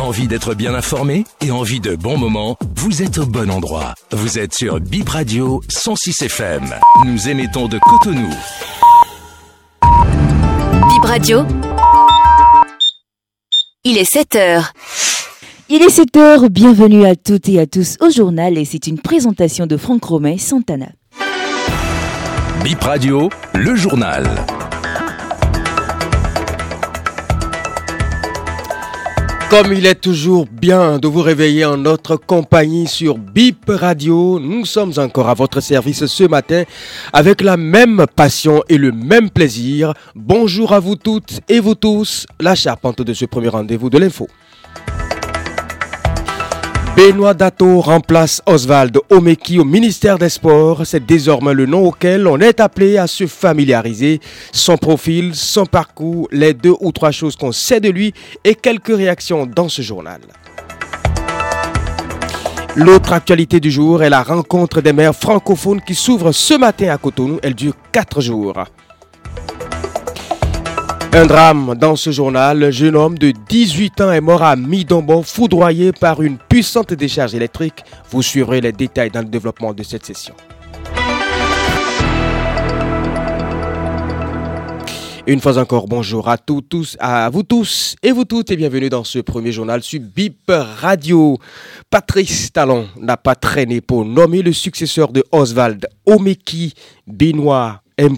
Envie d'être bien informé et envie de bons moments Vous êtes au bon endroit. Vous êtes sur Bip Radio 106 FM. Nous émettons de Cotonou. Bip Radio. Il est 7 heures. Il est 7 heures, bienvenue à toutes et à tous au journal et c'est une présentation de Franck Romain Santana. Bip Radio, le journal. Comme il est toujours bien de vous réveiller en notre compagnie sur BIP Radio, nous sommes encore à votre service ce matin avec la même passion et le même plaisir. Bonjour à vous toutes et vous tous, la charpente de ce premier rendez-vous de l'info. Benoît Dato remplace Oswald Omeki au ministère des Sports. C'est désormais le nom auquel on est appelé à se familiariser. Son profil, son parcours, les deux ou trois choses qu'on sait de lui et quelques réactions dans ce journal. L'autre actualité du jour est la rencontre des maires francophones qui s'ouvre ce matin à Cotonou. Elle dure quatre jours. Un drame dans ce journal. Un jeune homme de 18 ans est mort à Midombo, foudroyé par une puissante décharge électrique. Vous suivrez les détails dans le développement de cette session. Une fois encore, bonjour à tous, tous, à vous tous et vous toutes et bienvenue dans ce premier journal sur BIP Radio. Patrice Talon n'a pas traîné pour nommer le successeur de Oswald Omeki Benoît M.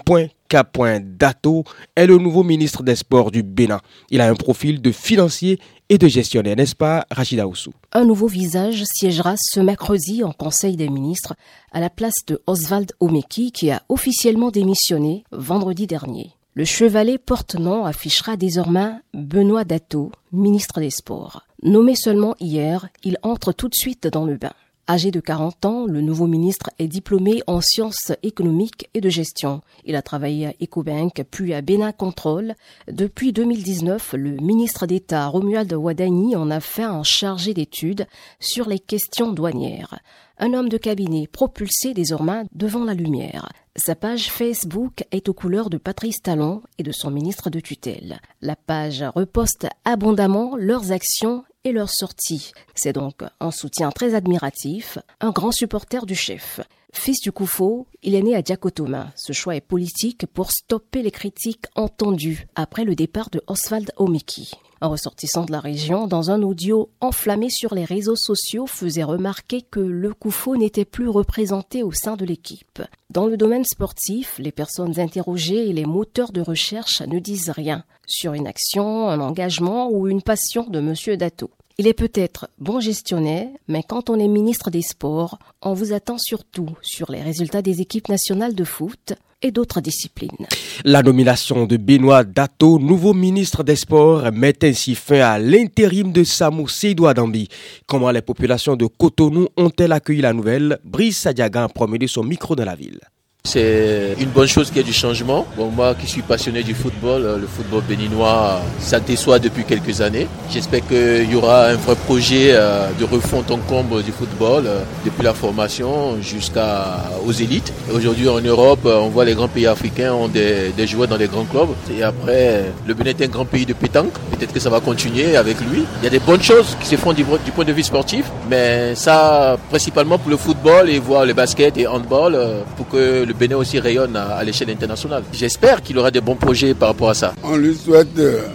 Dato est le nouveau ministre des Sports du Bénin. Il a un profil de financier et de gestionnaire, n'est-ce pas, Rachida Oussou Un nouveau visage siégera ce mercredi en Conseil des ministres à la place de Oswald Omeki qui a officiellement démissionné vendredi dernier. Le chevalet porte-nom affichera désormais Benoît Dato, ministre des Sports. Nommé seulement hier, il entre tout de suite dans le bain. Âgé de 40 ans, le nouveau ministre est diplômé en sciences économiques et de gestion. Il a travaillé à Ecobank puis à Bénin Control. Depuis 2019, le ministre d'État Romuald Wadani en a fait un chargé d'études sur les questions douanières. Un homme de cabinet propulsé désormais devant la lumière. Sa page Facebook est aux couleurs de Patrice Talon et de son ministre de tutelle. La page reposte abondamment leurs actions et leurs sorties. C'est donc un soutien très admiratif, un grand supporter du chef. Fils du Koufo, il est né à Diakotoma. Ce choix est politique pour stopper les critiques entendues après le départ de Oswald Omeki. Un ressortissant de la région, dans un audio enflammé sur les réseaux sociaux, faisait remarquer que le Koufo n'était plus représenté au sein de l'équipe. Dans le domaine sportif, les personnes interrogées et les moteurs de recherche ne disent rien sur une action, un engagement ou une passion de M. Dato. Il est peut-être bon gestionnaire, mais quand on est ministre des Sports, on vous attend surtout sur les résultats des équipes nationales de foot et d'autres disciplines. La nomination de Benoît Dato, nouveau ministre des Sports, met ainsi fin à l'intérim de Samou Seydou Dambi. Comment les populations de Cotonou ont-elles accueilli la nouvelle? Brice Sadiaga a promené son micro dans la ville. C'est une bonne chose qu'il y ait du changement. Bon, moi qui suis passionné du football, le football béninois, ça déçoit depuis quelques années. J'espère qu'il y aura un vrai projet de refonte en comble du football, depuis la formation jusqu'aux élites. Aujourd'hui en Europe, on voit les grands pays africains ont des, des, joueurs dans les grands clubs. Et après, le Bénin est un grand pays de pétanque. Peut-être que ça va continuer avec lui. Il y a des bonnes choses qui se font du, du point de vue sportif, mais ça, principalement pour le football et voir le basket et handball, pour que le Bénin aussi rayonne à, l'échelle internationale. J'espère qu'il aura des bons projets par rapport à ça. On lui souhaite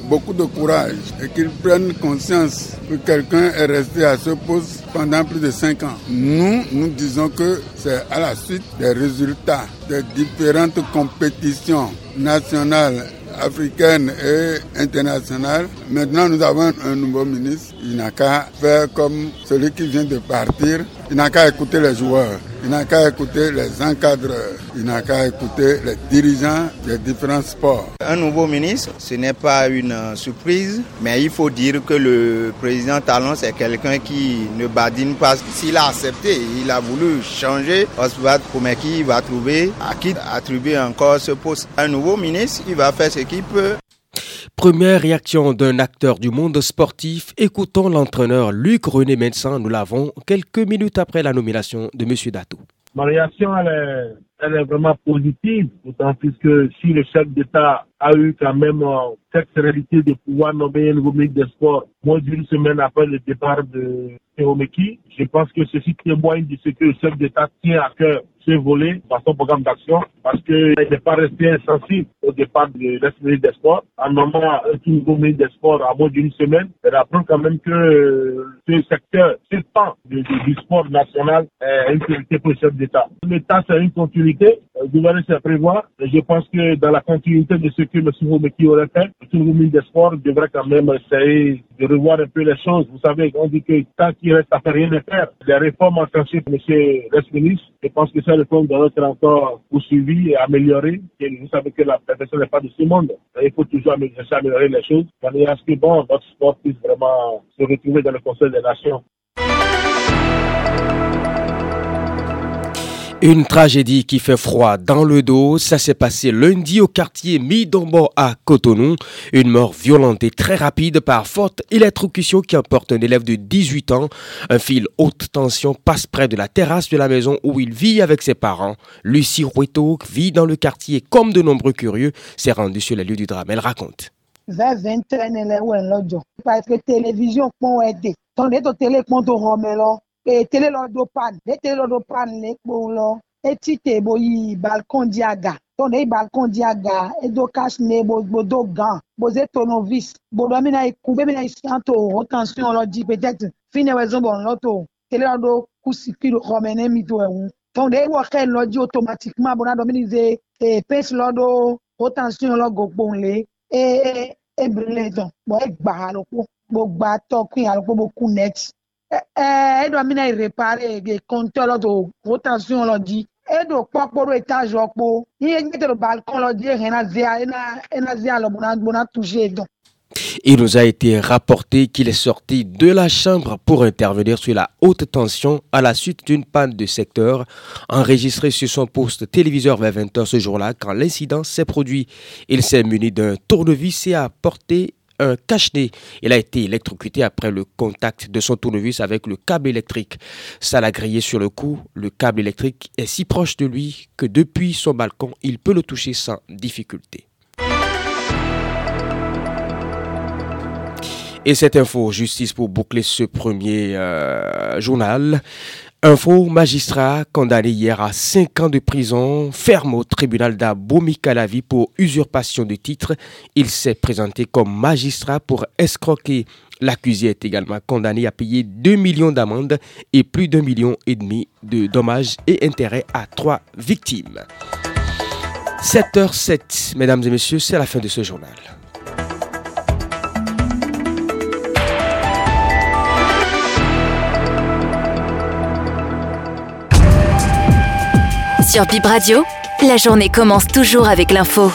beaucoup de courage et qu'il prenne conscience que quelqu'un est resté à ce poste pendant plus de cinq ans. Nous, nous disons que c'est à la suite des résultats des différentes compétitions nationales africaine et internationale. Maintenant, nous avons un nouveau ministre. Il n'a qu'à faire comme celui qui vient de partir. Il n'a qu'à écouter les joueurs. Il n'a qu'à écouter les encadreurs. Il n'a qu'à écouter les dirigeants des différents sports. Un nouveau ministre, ce n'est pas une surprise, mais il faut dire que le président Talon, c'est quelqu'un qui ne badine pas. S'il a accepté, il a voulu changer, Oswald Komeki va trouver à qui attribuer encore ce poste. Un nouveau ministre, il va faire ce qu'il peut. Première réaction d'un acteur du monde sportif, écoutons l'entraîneur Luc René Médecin. Nous l'avons quelques minutes après la nomination de M. Dato. Ma réaction, elle elle est vraiment positive, d'autant plus que si le chef d'État a eu quand même euh, cette réalité de pouvoir nommer un nouveau ministre des Sports moins d'une semaine après le départ de Théomeki, je pense que ceci témoigne de ce que le chef d'État tient à cœur ce volet dans son programme d'action parce qu'il n'est pas resté insensible au départ de l'ex-ministre des Sports en nommant un nouveau ministre des Sports à moins d'une semaine. Et rappelons quand même que euh, ce secteur, ce pan du, du sport national est une priorité pour le chef d'État. L'État, c'est une continuité. Euh, gouvernement c'est à prévoir. Je pense que dans la continuité de ce que M. Moumeki aurait fait, le ministre des Sports devrait quand même essayer de revoir un peu les choses. Vous savez, on dit que tant qu'il reste à faire rien à faire, les réformes enclenchées par M. l'ex-ministre, je pense que ça réforme doit être encore poursuivie et améliorée. Et vous savez que la perfection n'est pas de ce monde. Il faut toujours améliorer, les choses, à ce que bon, notre sport puisse vraiment se retrouver dans le Conseil des Nations. Une tragédie qui fait froid dans le dos, ça s'est passé lundi au quartier Midombo à Cotonou. Une mort violente et très rapide par forte électrocution qui emporte un élève de 18 ans. Un fil haute tension passe près de la terrasse de la maison où il vit avec ses parents. Lucie Roueto vit dans le quartier comme de nombreux curieux s'est rendue sur les lieux du drame. Elle raconte. Télévision e tele lɔ do pan ne tele lɔ do pan le kpo lɔ eti te bo yi balcon di aga tɔn ne yi balcon di aga edo cash ne bo bo do gan bo ze tonovis bo dɔ mina yi kun be mina yi sian to o tension lɔ di peut-être fine wɛ zɔn bɔn lɔ to tele lɔ do kusi kpi do xɔmɛ ne mi to ɛwu tɔn ne yi wɔ xɛ di automatiquement bona dɔ mini ze e pesi lɔ do o tension lɔ go kpo le e e e brile dɔn bɔn e gba alo kpo bo gba tɔ kun alo kpo bo kun net Il nous a été rapporté qu'il est sorti de la chambre pour intervenir sur la haute tension à la suite d'une panne de secteur enregistrée sur son poste téléviseur vers 20h ce jour-là quand l'incident s'est produit. Il s'est muni d'un tournevis et a porté un cache-nez. Il a été électrocuté après le contact de son tournevis avec le câble électrique. Ça l'a grillé sur le cou. Le câble électrique est si proche de lui que depuis son balcon, il peut le toucher sans difficulté. Et cette info, justice pour boucler ce premier euh, journal. Un faux magistrat condamné hier à 5 ans de prison ferme au tribunal d'Abomey-Calavi pour usurpation de titre. Il s'est présenté comme magistrat pour escroquer. L'accusé est également condamné à payer 2 millions d'amendes et plus d'un million et demi de dommages et intérêts à trois victimes. 7h07, mesdames et messieurs, c'est la fin de ce journal. Sur Bib Radio, la journée commence toujours avec l'info.